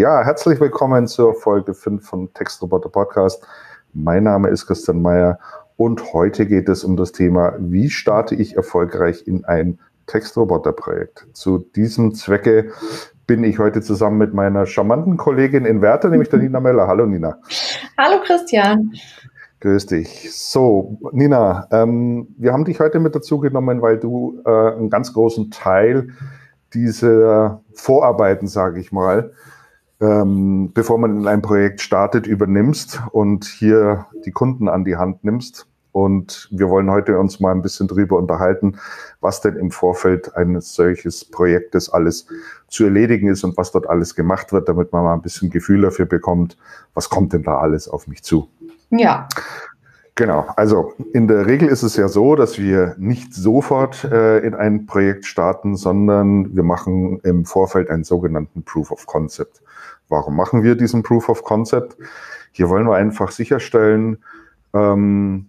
Ja, herzlich willkommen zur Folge 5 von Textroboter Podcast. Mein Name ist Christian Meyer und heute geht es um das Thema, wie starte ich erfolgreich in ein Textroboter-Projekt. Zu diesem Zwecke bin ich heute zusammen mit meiner charmanten Kollegin in Werther, nämlich der Nina Meller. Hallo Nina. Hallo Christian. Grüß dich. So, Nina, ähm, wir haben dich heute mit dazu genommen, weil du äh, einen ganz großen Teil dieser Vorarbeiten, sage ich mal, ähm, bevor man in ein Projekt startet, übernimmst und hier die Kunden an die Hand nimmst. Und wir wollen heute uns mal ein bisschen drüber unterhalten, was denn im Vorfeld eines solches Projektes alles zu erledigen ist und was dort alles gemacht wird, damit man mal ein bisschen Gefühl dafür bekommt, was kommt denn da alles auf mich zu. Ja. Genau, also in der Regel ist es ja so, dass wir nicht sofort äh, in ein Projekt starten, sondern wir machen im Vorfeld einen sogenannten Proof of Concept. Warum machen wir diesen Proof of Concept? Hier wollen wir einfach sicherstellen, ähm,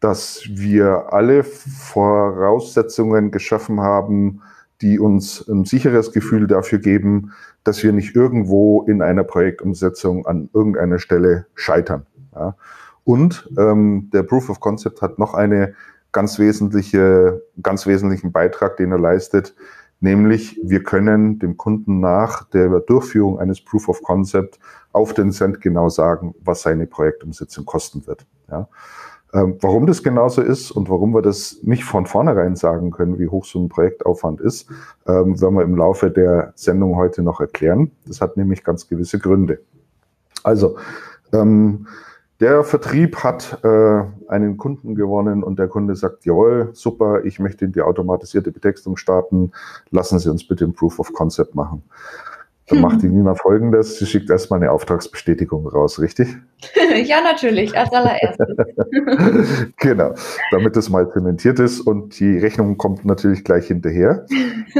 dass wir alle Voraussetzungen geschaffen haben, die uns ein sicheres Gefühl dafür geben, dass wir nicht irgendwo in einer Projektumsetzung an irgendeiner Stelle scheitern. Ja. Und ähm, der Proof of Concept hat noch eine ganz wesentliche, ganz wesentlichen Beitrag, den er leistet, nämlich wir können dem Kunden nach der Durchführung eines Proof of Concept auf den Cent genau sagen, was seine Projektumsetzung kosten wird. Ja. Ähm, warum das genauso ist und warum wir das nicht von vornherein sagen können, wie hoch so ein Projektaufwand ist, ähm, werden wir im Laufe der Sendung heute noch erklären. Das hat nämlich ganz gewisse Gründe. Also, ähm, der Vertrieb hat äh, einen Kunden gewonnen und der Kunde sagt, jawohl, super, ich möchte in die automatisierte Betextung starten, lassen Sie uns bitte ein Proof of Concept machen. Dann macht die Nina folgendes, sie schickt erstmal eine Auftragsbestätigung raus, richtig? ja, natürlich, als allererstes. genau, damit das mal zementiert ist und die Rechnung kommt natürlich gleich hinterher.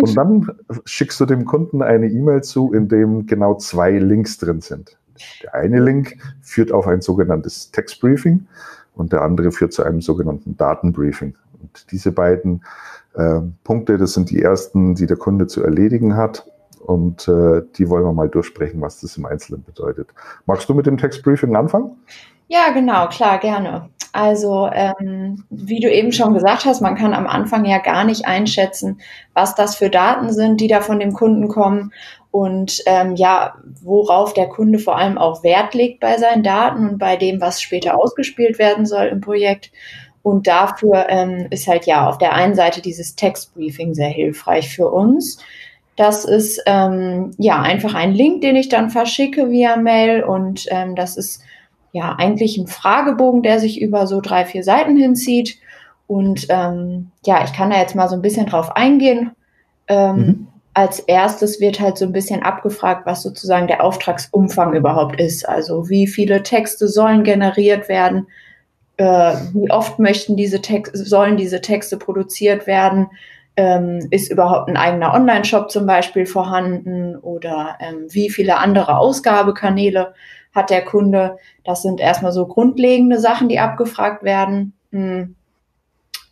Und dann schickst du dem Kunden eine E-Mail zu, in dem genau zwei Links drin sind. Der eine Link führt auf ein sogenanntes Textbriefing und der andere führt zu einem sogenannten Datenbriefing. Und diese beiden äh, Punkte, das sind die ersten, die der Kunde zu erledigen hat. Und äh, die wollen wir mal durchsprechen, was das im Einzelnen bedeutet. Magst du mit dem Textbriefing anfangen? Ja, genau, klar, gerne. Also, ähm, wie du eben schon gesagt hast, man kann am Anfang ja gar nicht einschätzen, was das für Daten sind, die da von dem Kunden kommen und ähm, ja, worauf der Kunde vor allem auch Wert legt bei seinen Daten und bei dem, was später ausgespielt werden soll im Projekt. Und dafür ähm, ist halt ja auf der einen Seite dieses Textbriefing sehr hilfreich für uns. Das ist ähm, ja einfach ein Link, den ich dann verschicke via Mail und ähm, das ist ja eigentlich ein Fragebogen, der sich über so drei, vier Seiten hinzieht. Und ähm, ja, ich kann da jetzt mal so ein bisschen drauf eingehen. Ähm, mhm als erstes wird halt so ein bisschen abgefragt, was sozusagen der Auftragsumfang überhaupt ist. Also wie viele Texte sollen generiert werden, äh, wie oft möchten diese Texte, sollen diese Texte produziert werden, ähm, ist überhaupt ein eigener Online-Shop zum Beispiel vorhanden oder ähm, wie viele andere Ausgabekanäle hat der Kunde. Das sind erstmal so grundlegende Sachen, die abgefragt werden. Hm.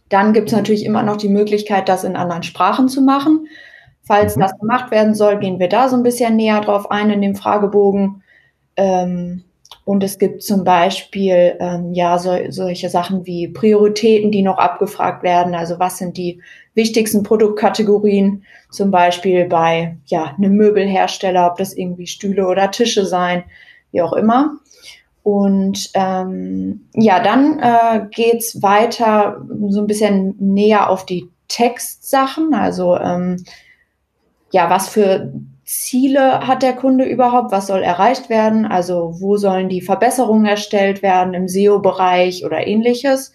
Dann gibt es natürlich immer noch die Möglichkeit, das in anderen Sprachen zu machen. Falls mhm. das gemacht werden soll, gehen wir da so ein bisschen näher drauf ein in dem Fragebogen. Ähm, und es gibt zum Beispiel ähm, ja so, solche Sachen wie Prioritäten, die noch abgefragt werden. Also was sind die wichtigsten Produktkategorien? Zum Beispiel bei ja einem Möbelhersteller, ob das irgendwie Stühle oder Tische sein, wie auch immer. Und ähm, ja, dann äh, geht's weiter so ein bisschen näher auf die Textsachen. Also ähm, ja, was für Ziele hat der Kunde überhaupt? Was soll erreicht werden? Also wo sollen die Verbesserungen erstellt werden im SEO-Bereich oder ähnliches?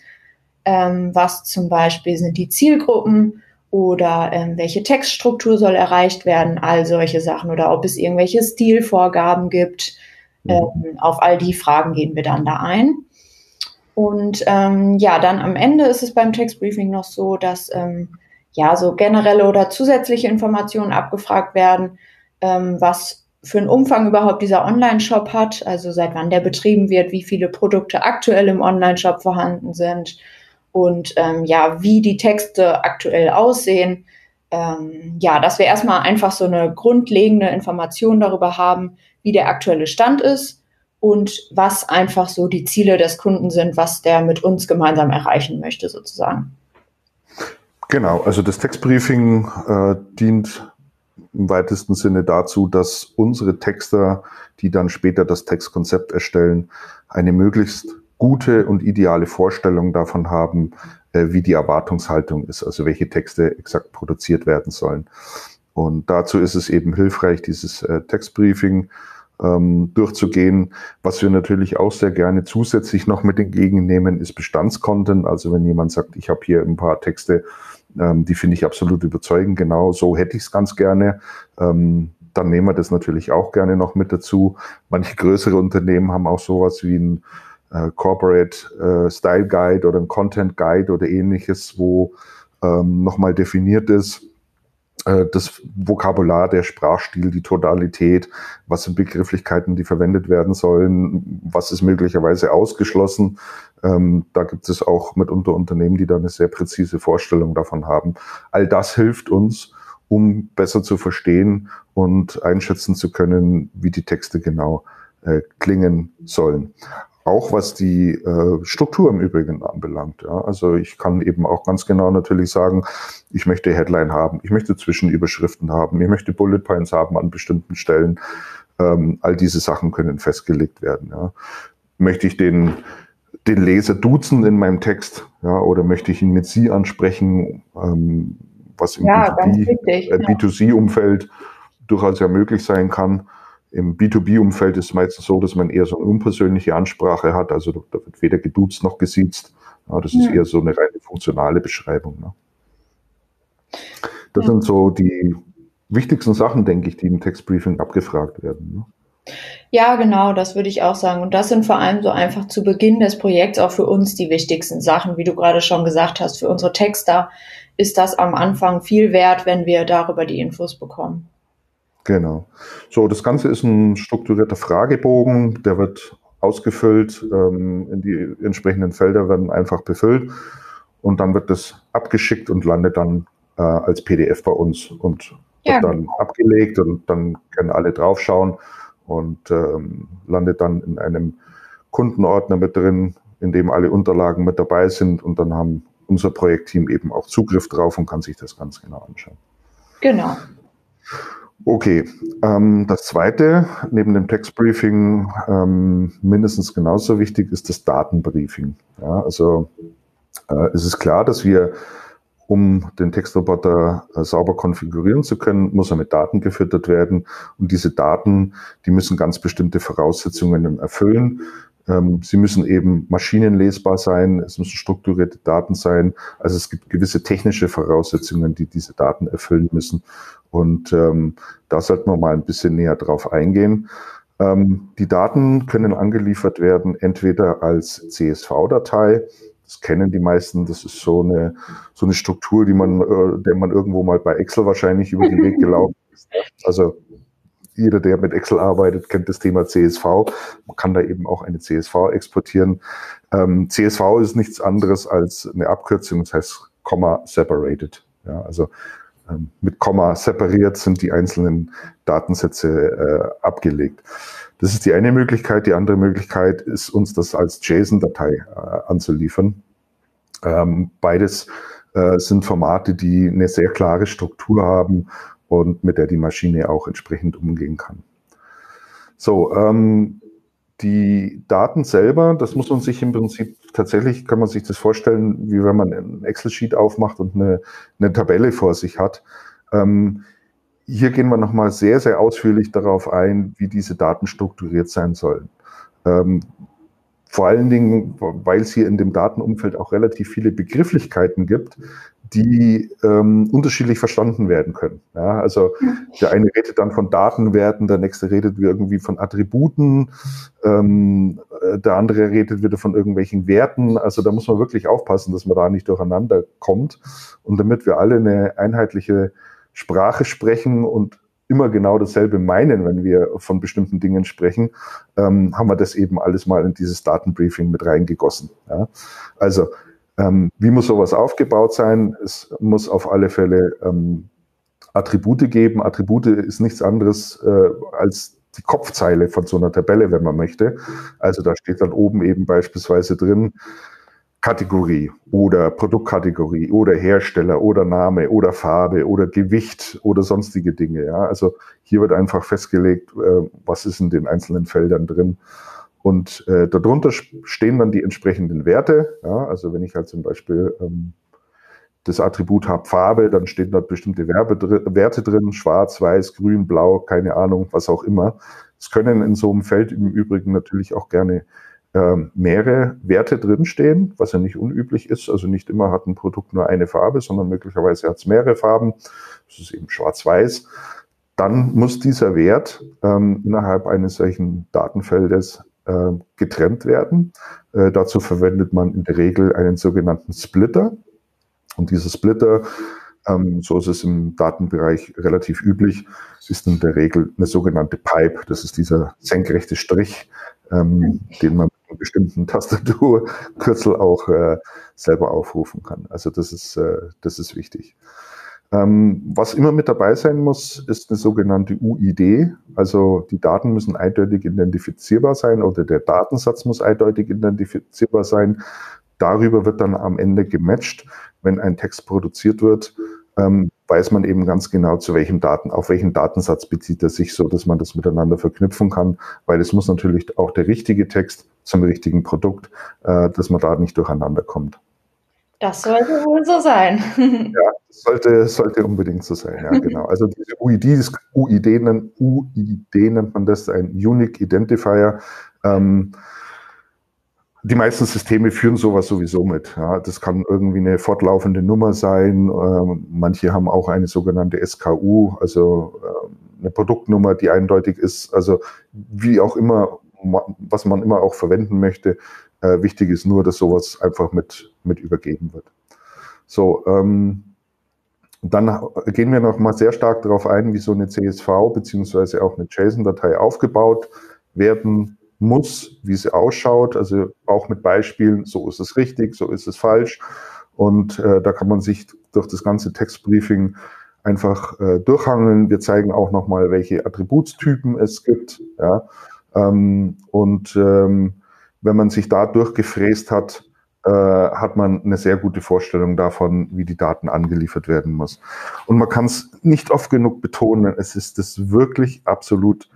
Ähm, was zum Beispiel sind die Zielgruppen oder ähm, welche Textstruktur soll erreicht werden? All solche Sachen oder ob es irgendwelche Stilvorgaben gibt. Ähm, auf all die Fragen gehen wir dann da ein. Und ähm, ja, dann am Ende ist es beim Textbriefing noch so, dass ähm, ja, so generelle oder zusätzliche Informationen abgefragt werden, ähm, was für einen Umfang überhaupt dieser Online-Shop hat, also seit wann der betrieben wird, wie viele Produkte aktuell im Online-Shop vorhanden sind und ähm, ja, wie die Texte aktuell aussehen. Ähm, ja, dass wir erstmal einfach so eine grundlegende Information darüber haben, wie der aktuelle Stand ist und was einfach so die Ziele des Kunden sind, was der mit uns gemeinsam erreichen möchte, sozusagen. Genau, also das Textbriefing äh, dient im weitesten Sinne dazu, dass unsere Texter, die dann später das Textkonzept erstellen, eine möglichst gute und ideale Vorstellung davon haben, äh, wie die Erwartungshaltung ist, also welche Texte exakt produziert werden sollen. Und dazu ist es eben hilfreich, dieses äh, Textbriefing ähm, durchzugehen. Was wir natürlich auch sehr gerne zusätzlich noch mit entgegennehmen, ist Bestandscontent. Also wenn jemand sagt, ich habe hier ein paar Texte, ähm, die finde ich absolut überzeugend, genau so hätte ich es ganz gerne. Ähm, dann nehmen wir das natürlich auch gerne noch mit dazu. Manche größere Unternehmen haben auch sowas wie ein äh, Corporate äh, Style Guide oder ein Content Guide oder ähnliches, wo ähm, nochmal definiert ist, das Vokabular, der Sprachstil, die Tonalität, was sind Begrifflichkeiten, die verwendet werden sollen, was ist möglicherweise ausgeschlossen. Ähm, da gibt es auch mitunter Unternehmen, die da eine sehr präzise Vorstellung davon haben. All das hilft uns, um besser zu verstehen und einschätzen zu können, wie die Texte genau äh, klingen sollen. Auch was die äh, Struktur im Übrigen anbelangt. Ja. Also ich kann eben auch ganz genau natürlich sagen, ich möchte Headline haben, ich möchte Zwischenüberschriften haben, ich möchte Bullet Points haben an bestimmten Stellen. Ähm, all diese Sachen können festgelegt werden. Ja. Möchte ich den, den Leser duzen in meinem Text, ja, oder möchte ich ihn mit Sie ansprechen, ähm, was im ja, B2B, äh, B2C-Umfeld durchaus ja möglich sein kann. Im B2B-Umfeld ist es meistens so, dass man eher so eine unpersönliche Ansprache hat. Also da wird weder geduzt noch gesiezt. Das ist ja. eher so eine reine funktionale Beschreibung. Ne? Das ja. sind so die wichtigsten Sachen, denke ich, die im Textbriefing abgefragt werden. Ne? Ja, genau, das würde ich auch sagen. Und das sind vor allem so einfach zu Beginn des Projekts auch für uns die wichtigsten Sachen, wie du gerade schon gesagt hast. Für unsere Texter ist das am Anfang viel wert, wenn wir darüber die Infos bekommen. Genau. So, das Ganze ist ein strukturierter Fragebogen, der wird ausgefüllt, ähm, in die entsprechenden Felder werden einfach befüllt und dann wird das abgeschickt und landet dann äh, als PDF bei uns und wird ja. dann abgelegt und dann können alle draufschauen und ähm, landet dann in einem Kundenordner mit drin, in dem alle Unterlagen mit dabei sind und dann haben unser Projektteam eben auch Zugriff drauf und kann sich das ganz genau anschauen. Genau. Okay, ähm, das zweite, neben dem Textbriefing ähm, mindestens genauso wichtig, ist das Datenbriefing. Ja, also äh, es ist klar, dass wir, um den Textroboter äh, sauber konfigurieren zu können, muss er mit Daten gefüttert werden. Und diese Daten, die müssen ganz bestimmte Voraussetzungen erfüllen. Ähm, sie müssen eben maschinenlesbar sein, es müssen strukturierte Daten sein. Also es gibt gewisse technische Voraussetzungen, die diese Daten erfüllen müssen. Und ähm, da sollten wir mal ein bisschen näher drauf eingehen. Ähm, die Daten können angeliefert werden, entweder als CSV-Datei, das kennen die meisten, das ist so eine, so eine Struktur, die man, äh, der man irgendwo mal bei Excel wahrscheinlich über den Weg gelaufen ist. Also jeder, der mit Excel arbeitet, kennt das Thema CSV. Man kann da eben auch eine CSV exportieren. Ähm, CSV ist nichts anderes als eine Abkürzung, das heißt Comma Separated. Ja, also ähm, mit Komma separiert sind die einzelnen Datensätze äh, abgelegt. Das ist die eine Möglichkeit. Die andere Möglichkeit ist, uns das als JSON-Datei äh, anzuliefern. Ähm, beides äh, sind Formate, die eine sehr klare Struktur haben und mit der die Maschine auch entsprechend umgehen kann. So, ähm, die Daten selber, das muss man sich im Prinzip tatsächlich, kann man sich das vorstellen, wie wenn man ein Excel-Sheet aufmacht und eine, eine, Tabelle vor sich hat. Ähm, hier gehen wir nochmal sehr, sehr ausführlich darauf ein, wie diese Daten strukturiert sein sollen. Ähm, vor allen Dingen, weil es hier in dem Datenumfeld auch relativ viele Begrifflichkeiten gibt, die ähm, unterschiedlich verstanden werden können. Ja, also der eine redet dann von Datenwerten, der nächste redet irgendwie von Attributen, ähm, äh, der andere redet wieder von irgendwelchen Werten. Also da muss man wirklich aufpassen, dass man da nicht durcheinander kommt. Und damit wir alle eine einheitliche Sprache sprechen und immer genau dasselbe meinen, wenn wir von bestimmten Dingen sprechen, ähm, haben wir das eben alles mal in dieses Datenbriefing mit reingegossen. Ja. Also ähm, wie muss sowas aufgebaut sein? Es muss auf alle Fälle ähm, Attribute geben. Attribute ist nichts anderes äh, als die Kopfzeile von so einer Tabelle, wenn man möchte. Also da steht dann oben eben beispielsweise drin, Kategorie oder Produktkategorie oder Hersteller oder Name oder Farbe oder Gewicht oder sonstige Dinge. Ja, also hier wird einfach festgelegt, äh, was ist in den einzelnen Feldern drin. Und äh, darunter stehen dann die entsprechenden Werte. Ja, also wenn ich halt zum Beispiel ähm, das Attribut habe Farbe, dann stehen dort bestimmte Werbe, Werte drin, schwarz, weiß, grün, blau, keine Ahnung, was auch immer. Es können in so einem Feld im Übrigen natürlich auch gerne mehrere Werte drinstehen, was ja nicht unüblich ist. Also nicht immer hat ein Produkt nur eine Farbe, sondern möglicherweise hat es mehrere Farben. Das ist eben schwarz-weiß. Dann muss dieser Wert ähm, innerhalb eines solchen Datenfeldes äh, getrennt werden. Äh, dazu verwendet man in der Regel einen sogenannten Splitter. Und dieser Splitter, ähm, so ist es im Datenbereich relativ üblich, ist in der Regel eine sogenannte Pipe. Das ist dieser senkrechte Strich, ähm, den man bestimmten Tastaturkürzel auch äh, selber aufrufen kann. Also das ist, äh, das ist wichtig. Ähm, was immer mit dabei sein muss, ist eine sogenannte UID. Also die Daten müssen eindeutig identifizierbar sein oder der Datensatz muss eindeutig identifizierbar sein. Darüber wird dann am Ende gematcht, wenn ein Text produziert wird, ähm, weiß man eben ganz genau, zu welchem Daten, auf welchen Datensatz bezieht er sich, so dass man das miteinander verknüpfen kann, weil es muss natürlich auch der richtige Text zum richtigen Produkt, äh, dass man da nicht durcheinander kommt. Das sollte wohl so sein. ja, sollte, sollte unbedingt so sein, ja, genau. Also diese UID, UID, nennt, UID nennt man das, ein Unique Identifier. Ähm, die meisten Systeme führen sowas sowieso mit. Ja, das kann irgendwie eine fortlaufende Nummer sein. Ähm, manche haben auch eine sogenannte SKU, also äh, eine Produktnummer, die eindeutig ist. Also wie auch immer, was man immer auch verwenden möchte. Äh, wichtig ist nur, dass sowas einfach mit, mit übergeben wird. So, ähm, dann gehen wir noch mal sehr stark darauf ein, wie so eine CSV beziehungsweise auch eine JSON-Datei aufgebaut werden muss, wie sie ausschaut, also auch mit Beispielen, so ist es richtig, so ist es falsch. Und äh, da kann man sich durch das ganze Textbriefing einfach äh, durchhangeln. Wir zeigen auch nochmal, welche Attributstypen es gibt. Ja? Ähm, und ähm, wenn man sich da durchgefräst hat, äh, hat man eine sehr gute Vorstellung davon, wie die Daten angeliefert werden muss. Und man kann es nicht oft genug betonen, es ist das wirklich absolut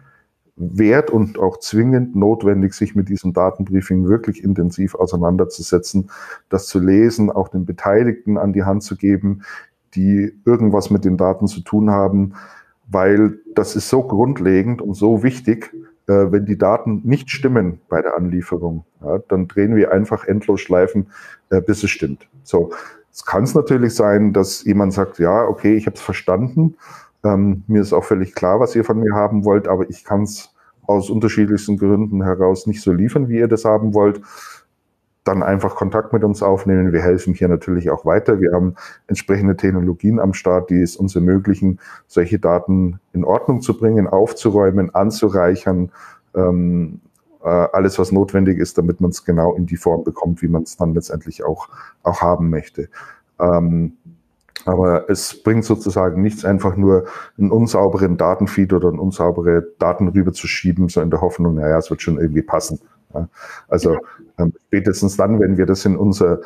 wert und auch zwingend notwendig, sich mit diesem Datenbriefing wirklich intensiv auseinanderzusetzen, das zu lesen, auch den Beteiligten an die Hand zu geben, die irgendwas mit den Daten zu tun haben, weil das ist so grundlegend und so wichtig, äh, wenn die Daten nicht stimmen bei der Anlieferung, ja, dann drehen wir einfach endlos Schleifen, äh, bis es stimmt. So, es kann es natürlich sein, dass jemand sagt, ja, okay, ich habe es verstanden, ähm, mir ist auch völlig klar, was ihr von mir haben wollt, aber ich kann es aus unterschiedlichsten Gründen heraus nicht so liefern, wie ihr das haben wollt. Dann einfach Kontakt mit uns aufnehmen. Wir helfen hier natürlich auch weiter. Wir haben entsprechende Technologien am Start, die es uns ermöglichen, solche Daten in Ordnung zu bringen, aufzuräumen, anzureichern, ähm, äh, alles, was notwendig ist, damit man es genau in die Form bekommt, wie man es dann letztendlich auch, auch haben möchte. Ähm, aber es bringt sozusagen nichts, einfach nur einen unsauberen Datenfeed oder einen unsaubere Daten rüberzuschieben, so in der Hoffnung, naja, es wird schon irgendwie passen. Also ähm, spätestens dann, wenn wir das in unser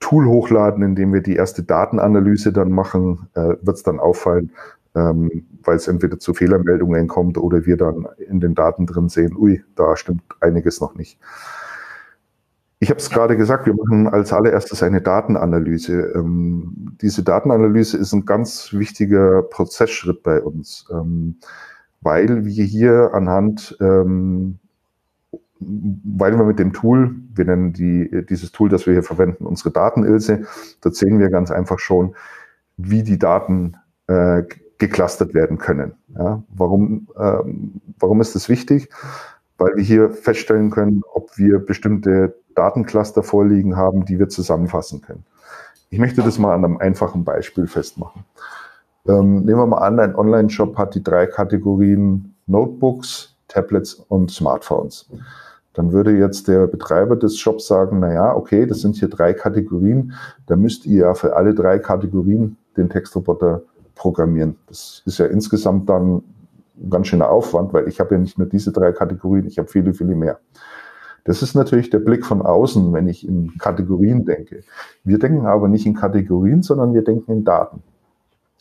Tool hochladen, indem wir die erste Datenanalyse dann machen, äh, wird es dann auffallen, ähm, weil es entweder zu Fehlermeldungen kommt oder wir dann in den Daten drin sehen, ui, da stimmt einiges noch nicht. Ich habe es gerade gesagt, wir machen als allererstes eine Datenanalyse. Ähm, diese Datenanalyse ist ein ganz wichtiger Prozessschritt bei uns, ähm, weil wir hier anhand, ähm, weil wir mit dem Tool, wir nennen die, dieses Tool, das wir hier verwenden, unsere Datenilse, da sehen wir ganz einfach schon, wie die Daten äh, geclustert werden können. Ja, warum, ähm, warum ist das wichtig? Weil wir hier feststellen können, ob wir bestimmte Datencluster vorliegen haben, die wir zusammenfassen können. Ich möchte das mal an einem einfachen Beispiel festmachen. Ähm, nehmen wir mal an, ein Online-Shop hat die drei Kategorien Notebooks, Tablets und Smartphones. Dann würde jetzt der Betreiber des Shops sagen, na ja, okay, das sind hier drei Kategorien, da müsst ihr ja für alle drei Kategorien den Textroboter programmieren. Das ist ja insgesamt dann ein ganz schöner Aufwand, weil ich habe ja nicht nur diese drei Kategorien, ich habe viele, viele mehr. Das ist natürlich der Blick von außen, wenn ich in Kategorien denke. Wir denken aber nicht in Kategorien, sondern wir denken in Daten.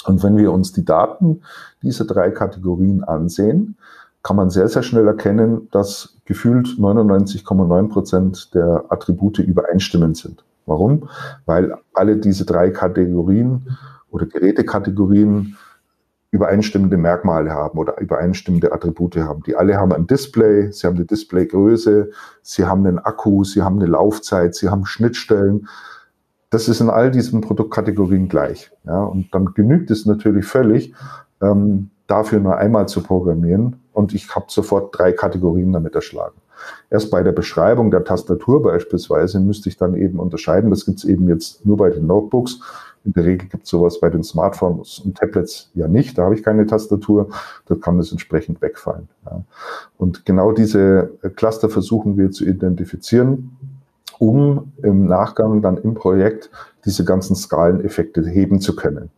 Und wenn wir uns die Daten dieser drei Kategorien ansehen, kann man sehr, sehr schnell erkennen, dass gefühlt 99,9 Prozent der Attribute übereinstimmend sind. Warum? Weil alle diese drei Kategorien oder Gerätekategorien übereinstimmende Merkmale haben oder übereinstimmende Attribute haben. Die alle haben ein Display, sie haben eine Displaygröße, sie haben einen Akku, sie haben eine Laufzeit, sie haben Schnittstellen. Das ist in all diesen Produktkategorien gleich. Ja, und dann genügt es natürlich völlig, ähm, dafür nur einmal zu programmieren und ich habe sofort drei Kategorien damit erschlagen. Erst bei der Beschreibung der Tastatur beispielsweise müsste ich dann eben unterscheiden. Das gibt es eben jetzt nur bei den Notebooks. In der Regel gibt es sowas bei den Smartphones und Tablets ja nicht. Da habe ich keine Tastatur. Da kann das entsprechend wegfallen. Ja. Und genau diese Cluster versuchen wir zu identifizieren, um im Nachgang dann im Projekt diese ganzen Skaleneffekte heben zu können.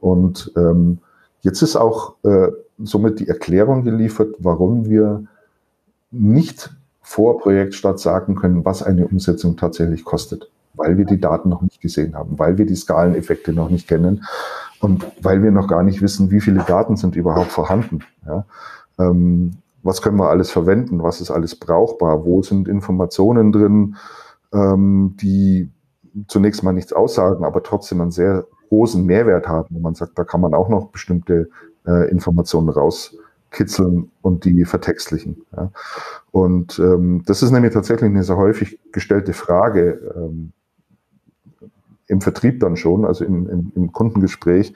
Und ähm, jetzt ist auch äh, somit die Erklärung geliefert, warum wir nicht vor Projektstart sagen können, was eine Umsetzung tatsächlich kostet, weil wir die Daten noch nicht gesehen haben, weil wir die Skaleneffekte noch nicht kennen und weil wir noch gar nicht wissen, wie viele Daten sind überhaupt vorhanden. Ja? Ähm, was können wir alles verwenden? Was ist alles brauchbar? Wo sind Informationen drin, ähm, die zunächst mal nichts aussagen, aber trotzdem einen sehr großen Mehrwert haben, wo man sagt, da kann man auch noch bestimmte äh, Informationen rauskitzeln und die vertextlichen. Ja. Und ähm, das ist nämlich tatsächlich eine sehr häufig gestellte Frage ähm, im Vertrieb dann schon, also im, im, im Kundengespräch.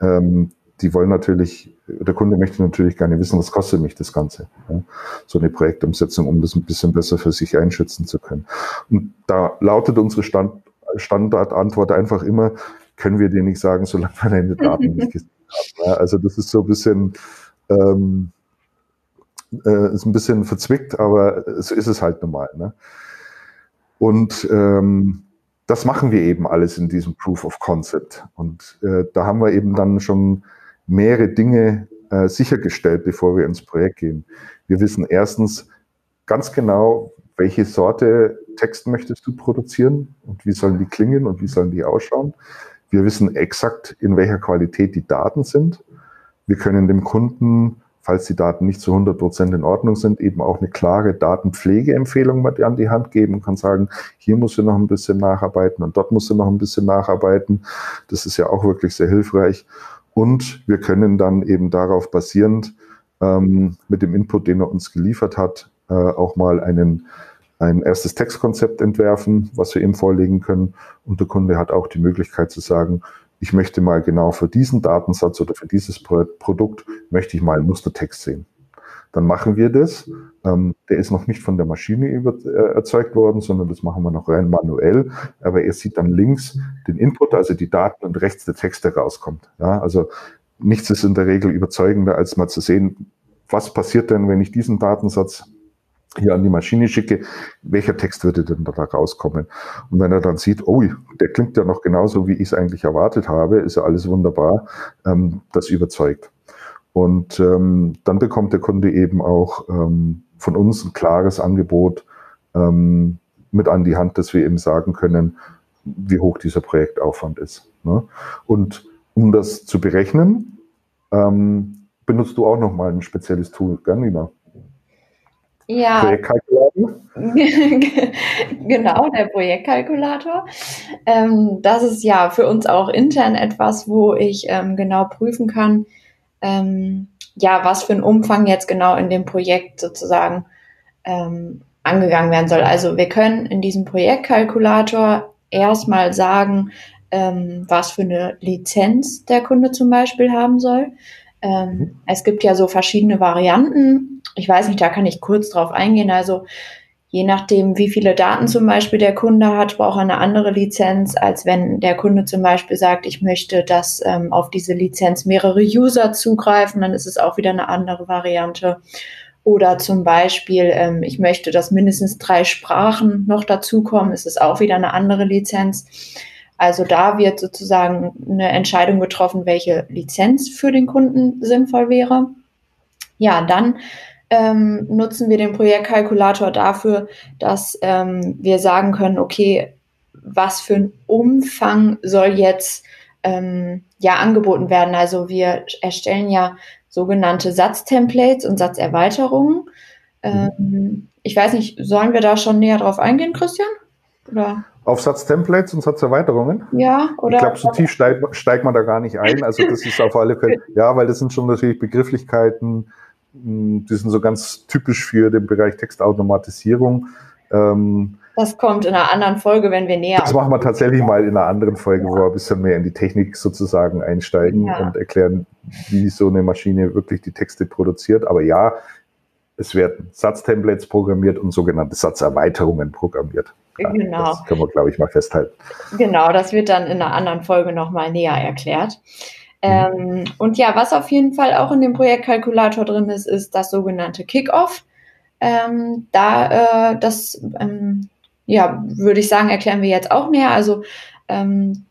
Ähm, die wollen natürlich, der Kunde möchte natürlich gerne wissen, was kostet mich das Ganze. Ja? So eine Projektumsetzung, um das ein bisschen besser für sich einschätzen zu können. Und da lautet unsere Stand, Standardantwort einfach immer, können wir dir nicht sagen, solange wir deine Daten nicht gesehen haben. Ja? Also das ist so ein bisschen, ähm, äh, ist ein bisschen verzwickt, aber so ist es halt normal. Ne? Und ähm, das machen wir eben alles in diesem Proof of Concept. Und äh, da haben wir eben dann schon mehrere Dinge äh, sichergestellt, bevor wir ins Projekt gehen. Wir wissen erstens ganz genau, welche Sorte Text möchtest du produzieren und wie sollen die klingen und wie sollen die ausschauen. Wir wissen exakt, in welcher Qualität die Daten sind. Wir können dem Kunden, falls die Daten nicht zu 100 Prozent in Ordnung sind, eben auch eine klare Datenpflegeempfehlung mit an die Hand geben und kann sagen, hier musst du noch ein bisschen nacharbeiten und dort musst du noch ein bisschen nacharbeiten. Das ist ja auch wirklich sehr hilfreich. Und wir können dann eben darauf basierend ähm, mit dem Input, den er uns geliefert hat, äh, auch mal einen, ein erstes Textkonzept entwerfen, was wir ihm vorlegen können. Und der Kunde hat auch die Möglichkeit zu sagen, ich möchte mal genau für diesen Datensatz oder für dieses Produkt, möchte ich mal einen Mustertext sehen dann machen wir das. Ähm, der ist noch nicht von der Maschine äh, erzeugt worden, sondern das machen wir noch rein manuell. Aber er sieht dann links den Input, also die Daten und rechts der Text, der rauskommt. Ja, also nichts ist in der Regel überzeugender, als mal zu sehen, was passiert denn, wenn ich diesen Datensatz hier an die Maschine schicke, welcher Text würde denn da rauskommen? Und wenn er dann sieht, oh, der klingt ja noch genauso, wie ich es eigentlich erwartet habe, ist ja alles wunderbar, ähm, das überzeugt. Und ähm, dann bekommt der Kunde eben auch ähm, von uns ein klares Angebot ähm, mit an die Hand, dass wir eben sagen können, wie hoch dieser Projektaufwand ist. Ne? Und um das zu berechnen, ähm, benutzt du auch nochmal ein spezielles Tool, gell, Nina? Ja. Projektkalkulator? genau, der Projektkalkulator. Ähm, das ist ja für uns auch intern etwas, wo ich ähm, genau prüfen kann, ähm, ja, was für ein Umfang jetzt genau in dem Projekt sozusagen ähm, angegangen werden soll. Also wir können in diesem Projektkalkulator erstmal sagen, ähm, was für eine Lizenz der Kunde zum Beispiel haben soll. Ähm, mhm. Es gibt ja so verschiedene Varianten. Ich weiß nicht, da kann ich kurz drauf eingehen. Also Je nachdem, wie viele Daten zum Beispiel der Kunde hat, braucht er eine andere Lizenz, als wenn der Kunde zum Beispiel sagt, ich möchte, dass ähm, auf diese Lizenz mehrere User zugreifen, dann ist es auch wieder eine andere Variante. Oder zum Beispiel, ähm, ich möchte, dass mindestens drei Sprachen noch dazukommen, ist es auch wieder eine andere Lizenz. Also da wird sozusagen eine Entscheidung getroffen, welche Lizenz für den Kunden sinnvoll wäre. Ja, dann ähm, nutzen wir den Projektkalkulator dafür, dass ähm, wir sagen können, okay, was für ein Umfang soll jetzt ähm, ja angeboten werden. Also wir erstellen ja sogenannte Satztemplates und Satzerweiterungen. Ähm, ich weiß nicht, sollen wir da schon näher drauf eingehen, Christian? Oder? Auf Satztemplates und Satzerweiterungen? Ja, oder? Ich glaube, so tief steigt, steigt man da gar nicht ein. Also das ist auf alle Fälle, ja, weil das sind schon natürlich Begrifflichkeiten, hm, die sind so ganz typisch für den Bereich Textautomatisierung. Ähm, das kommt in einer anderen Folge, wenn wir näher. Das machen wir tatsächlich mal in einer anderen Folge, wo wir ein bisschen mehr in die Technik sozusagen einsteigen ja. und erklären, wie so eine Maschine wirklich die Texte produziert. Aber ja, es werden Satztemplates programmiert und sogenannte Satzerweiterungen programmiert. Genau. Das können wir, glaube ich, mal festhalten. Genau, das wird dann in einer anderen Folge nochmal näher erklärt. Mhm. Ähm, und ja, was auf jeden Fall auch in dem Projektkalkulator drin ist, ist das sogenannte Kickoff. Ähm, da äh, das ähm, ja, würde ich sagen, erklären wir jetzt auch näher. Also ähm,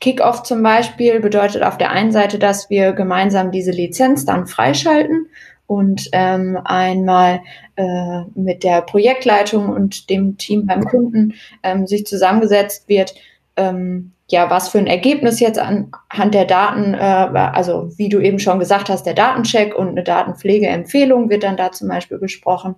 Kickoff zum Beispiel bedeutet auf der einen Seite, dass wir gemeinsam diese Lizenz dann freischalten und ähm, einmal äh, mit der Projektleitung und dem Team beim Kunden ähm, sich zusammengesetzt wird, ähm, ja, was für ein Ergebnis jetzt anhand der Daten, äh, also wie du eben schon gesagt hast, der Datencheck und eine Datenpflegeempfehlung wird dann da zum Beispiel besprochen.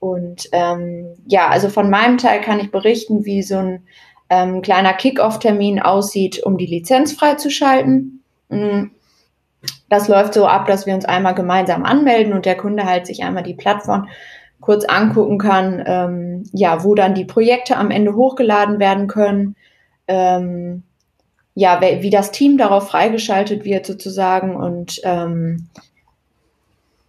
Und ähm, ja, also von meinem Teil kann ich berichten, wie so ein ähm, kleiner Kick-Off-Termin aussieht, um die Lizenz freizuschalten. Mm, das läuft so ab, dass wir uns einmal gemeinsam anmelden und der Kunde halt sich einmal die Plattform kurz angucken kann, ähm, ja, wo dann die Projekte am Ende hochgeladen werden können, ähm, ja, wie das Team darauf freigeschaltet wird sozusagen und ähm,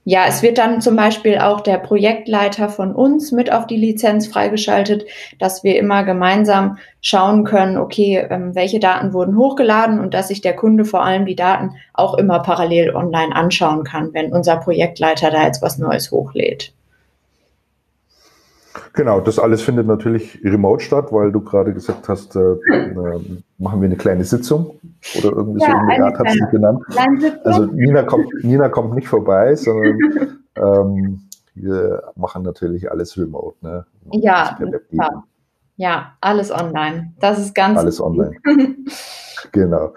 ja, es wird dann zum Beispiel auch der Projektleiter von uns mit auf die Lizenz freigeschaltet, dass wir immer gemeinsam schauen können, okay, ähm, welche Daten wurden hochgeladen und dass sich der Kunde vor allem die Daten auch immer parallel online anschauen kann, wenn unser Projektleiter da jetzt was Neues hochlädt. Genau, das alles findet natürlich remote statt, weil du gerade gesagt hast, äh, äh, machen wir eine kleine Sitzung oder irgendwie ja, so in der Art hat sie genannt. Also Nina kommt, Nina kommt nicht vorbei, sondern ähm, wir machen natürlich alles remote. Ne? Ja, ja, alles online. Das ist ganz alles online. genau.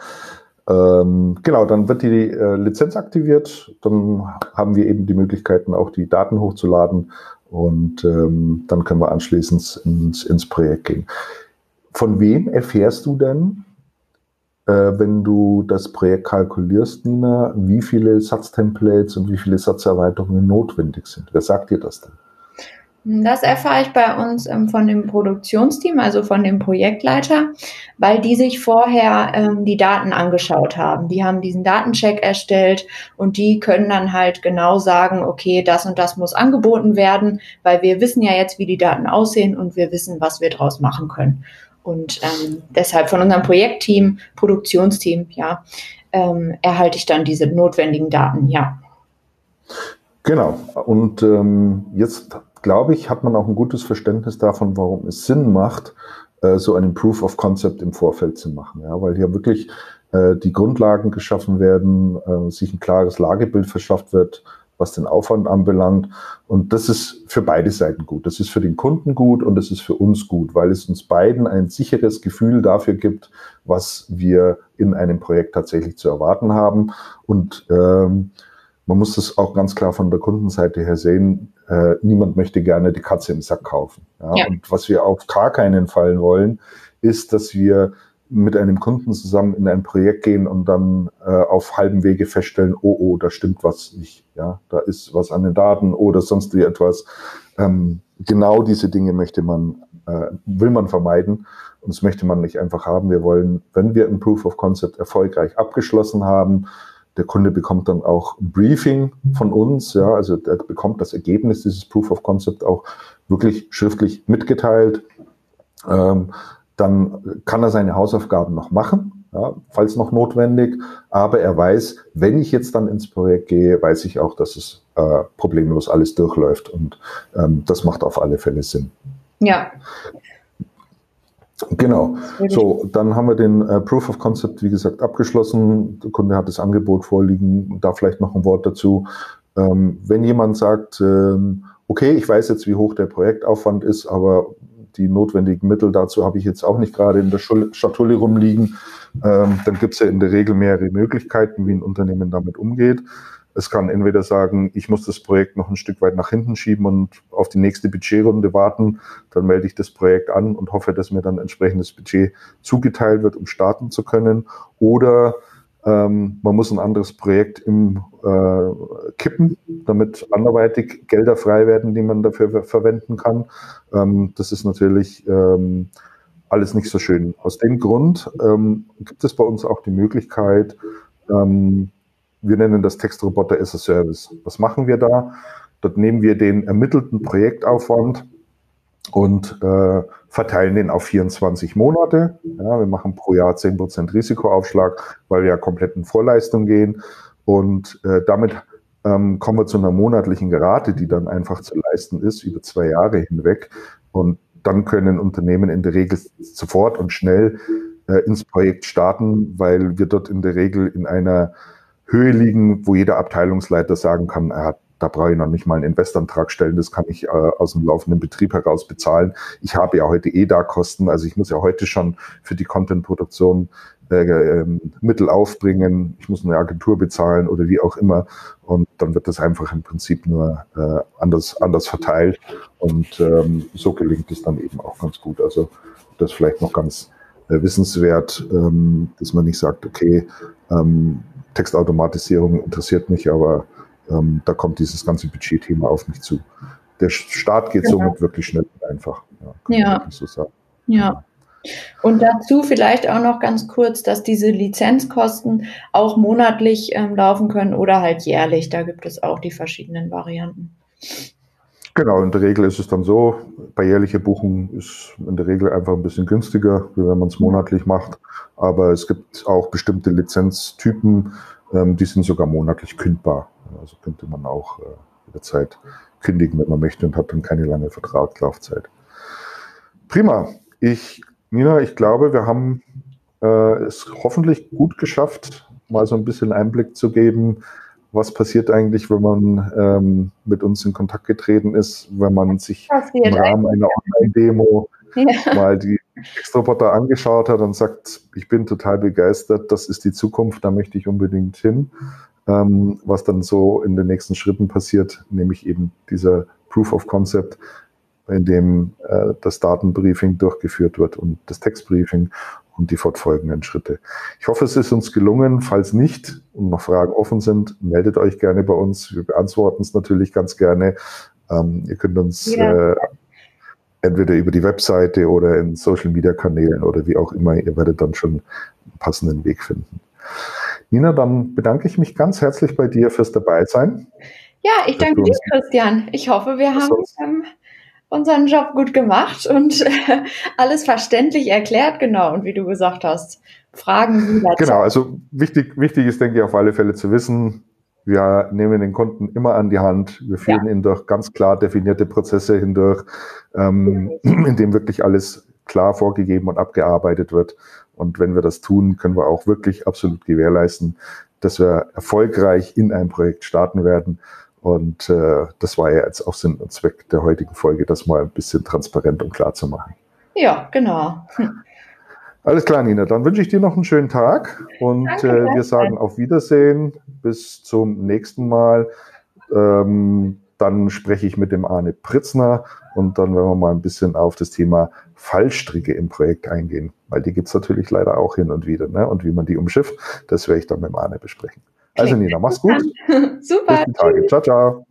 Ähm, genau, dann wird die äh, Lizenz aktiviert, dann haben wir eben die Möglichkeiten, auch die Daten hochzuladen und ähm, dann können wir anschließend ins, ins Projekt gehen. Von wem erfährst du denn, äh, wenn du das Projekt kalkulierst, Nina, wie viele Satztemplates und wie viele Satzerweiterungen notwendig sind? Wer sagt dir das denn? Das erfahre ich bei uns ähm, von dem Produktionsteam, also von dem Projektleiter, weil die sich vorher ähm, die Daten angeschaut haben. Die haben diesen Datencheck erstellt und die können dann halt genau sagen, okay, das und das muss angeboten werden, weil wir wissen ja jetzt, wie die Daten aussehen und wir wissen, was wir draus machen können. Und ähm, deshalb von unserem Projektteam, Produktionsteam, ja, ähm, erhalte ich dann diese notwendigen Daten, ja. Genau. Und ähm, jetzt glaube ich, hat man auch ein gutes Verständnis davon, warum es Sinn macht, äh, so einen Proof of Concept im Vorfeld zu machen. Ja, weil hier wirklich äh, die Grundlagen geschaffen werden, äh, sich ein klares Lagebild verschafft wird, was den Aufwand anbelangt. Und das ist für beide Seiten gut. Das ist für den Kunden gut und das ist für uns gut, weil es uns beiden ein sicheres Gefühl dafür gibt, was wir in einem Projekt tatsächlich zu erwarten haben. Und ähm, man muss das auch ganz klar von der Kundenseite her sehen äh, niemand möchte gerne die Katze im Sack kaufen. Ja? ja? Und was wir auf gar keinen Fall wollen, ist, dass wir mit einem Kunden zusammen in ein Projekt gehen und dann äh, auf halbem Wege feststellen, oh, oh, da stimmt was nicht. Ja, da ist was an den Daten oder sonst wie etwas. Ähm, genau diese Dinge möchte man, äh, will man vermeiden. Und das möchte man nicht einfach haben. Wir wollen, wenn wir ein Proof of Concept erfolgreich abgeschlossen haben, der Kunde bekommt dann auch ein Briefing von uns, ja, also er bekommt das Ergebnis dieses Proof of Concept auch wirklich schriftlich mitgeteilt. Ähm, dann kann er seine Hausaufgaben noch machen, ja, falls noch notwendig. Aber er weiß, wenn ich jetzt dann ins Projekt gehe, weiß ich auch, dass es äh, problemlos alles durchläuft. Und ähm, das macht auf alle Fälle Sinn. Ja. Genau. So, dann haben wir den äh, Proof of Concept, wie gesagt, abgeschlossen. Der Kunde hat das Angebot vorliegen. Da vielleicht noch ein Wort dazu. Ähm, wenn jemand sagt, ähm, okay, ich weiß jetzt, wie hoch der Projektaufwand ist, aber die notwendigen Mittel dazu habe ich jetzt auch nicht gerade in der Schatulle rumliegen, ähm, dann gibt es ja in der Regel mehrere Möglichkeiten, wie ein Unternehmen damit umgeht. Es kann entweder sagen, ich muss das Projekt noch ein Stück weit nach hinten schieben und auf die nächste Budgetrunde warten. Dann melde ich das Projekt an und hoffe, dass mir dann entsprechendes Budget zugeteilt wird, um starten zu können. Oder ähm, man muss ein anderes Projekt im äh, kippen, damit anderweitig Gelder frei werden, die man dafür verwenden kann. Ähm, das ist natürlich ähm, alles nicht so schön. Aus dem Grund ähm, gibt es bei uns auch die Möglichkeit, ähm, wir nennen das Textroboter as a Service. Was machen wir da? Dort nehmen wir den ermittelten Projektaufwand und äh, verteilen den auf 24 Monate. Ja, wir machen pro Jahr 10% Risikoaufschlag, weil wir ja komplett in Vorleistung gehen. Und äh, damit ähm, kommen wir zu einer monatlichen Rate, die dann einfach zu leisten ist über zwei Jahre hinweg. Und dann können Unternehmen in der Regel sofort und schnell äh, ins Projekt starten, weil wir dort in der Regel in einer Höhe liegen, wo jeder Abteilungsleiter sagen kann, er hat da brauche ich noch nicht mal einen Investantrag stellen, das kann ich äh, aus dem laufenden Betrieb heraus bezahlen. Ich habe ja heute eh da Kosten, also ich muss ja heute schon für die Content-Produktion äh, äh, Mittel aufbringen, ich muss eine Agentur bezahlen oder wie auch immer und dann wird das einfach im Prinzip nur äh, anders, anders verteilt und ähm, so gelingt es dann eben auch ganz gut. Also das vielleicht noch ganz äh, wissenswert, ähm, dass man nicht sagt, okay, ähm, Textautomatisierung interessiert mich, aber ähm, da kommt dieses ganze Budgetthema auf mich zu. Der Start geht genau. somit wirklich schnell und einfach. Ja. ja. So sagen. ja. Und dazu vielleicht auch noch ganz kurz, dass diese Lizenzkosten auch monatlich ähm, laufen können oder halt jährlich. Da gibt es auch die verschiedenen Varianten. Genau, in der Regel ist es dann so, bei jährlicher Buchung ist in der Regel einfach ein bisschen günstiger, wie wenn man es monatlich macht. Aber es gibt auch bestimmte Lizenztypen, ähm, die sind sogar monatlich kündbar. Also könnte man auch äh, jederzeit kündigen, wenn man möchte und hat dann keine lange Vertragslaufzeit. Prima. Ich, Nina, ich glaube, wir haben äh, es hoffentlich gut geschafft, mal so ein bisschen Einblick zu geben, was passiert eigentlich, wenn man ähm, mit uns in Kontakt getreten ist, wenn man sich im Rahmen einer Online-Demo ja. mal die Textroboter angeschaut hat und sagt, ich bin total begeistert, das ist die Zukunft, da möchte ich unbedingt hin. Ähm, was dann so in den nächsten Schritten passiert, nämlich eben dieser Proof of Concept, in dem äh, das Datenbriefing durchgeführt wird und das Textbriefing und die fortfolgenden Schritte. Ich hoffe, es ist uns gelungen. Falls nicht und noch Fragen offen sind, meldet euch gerne bei uns. Wir beantworten es natürlich ganz gerne. Ähm, ihr könnt uns ja. äh, entweder über die Webseite oder in Social Media Kanälen oder wie auch immer, ihr werdet dann schon einen passenden Weg finden. Nina, dann bedanke ich mich ganz herzlich bei dir fürs Dabeisein. Ja, ich danke dir, Christian. Ich hoffe, wir haben ähm, unseren Job gut gemacht und äh, alles verständlich erklärt, genau. Und wie du gesagt hast, Fragen wieder. Genau, also wichtig, wichtig ist, denke ich, auf alle Fälle zu wissen, wir nehmen den Kunden immer an die Hand. Wir führen ja. ihn durch ganz klar definierte Prozesse hindurch, ähm, in dem wirklich alles klar vorgegeben und abgearbeitet wird. Und wenn wir das tun, können wir auch wirklich absolut gewährleisten, dass wir erfolgreich in ein Projekt starten werden und äh, das war ja jetzt auch Sinn und Zweck der heutigen Folge, das mal ein bisschen transparent und klar zu machen. Ja, genau. Hm. Alles klar, Nina. Dann wünsche ich dir noch einen schönen Tag und Danke, äh, wir sagen auf Wiedersehen. Bis zum nächsten Mal. Ähm, dann spreche ich mit dem Arne Pritzner und dann werden wir mal ein bisschen auf das Thema Fallstricke im Projekt eingehen, weil die gibt es natürlich leider auch hin und wieder. Ne? Und wie man die umschifft, das werde ich dann mit dem Arne besprechen. Also Nina, mach's gut. Super. Bis die Tage. Ciao, ciao.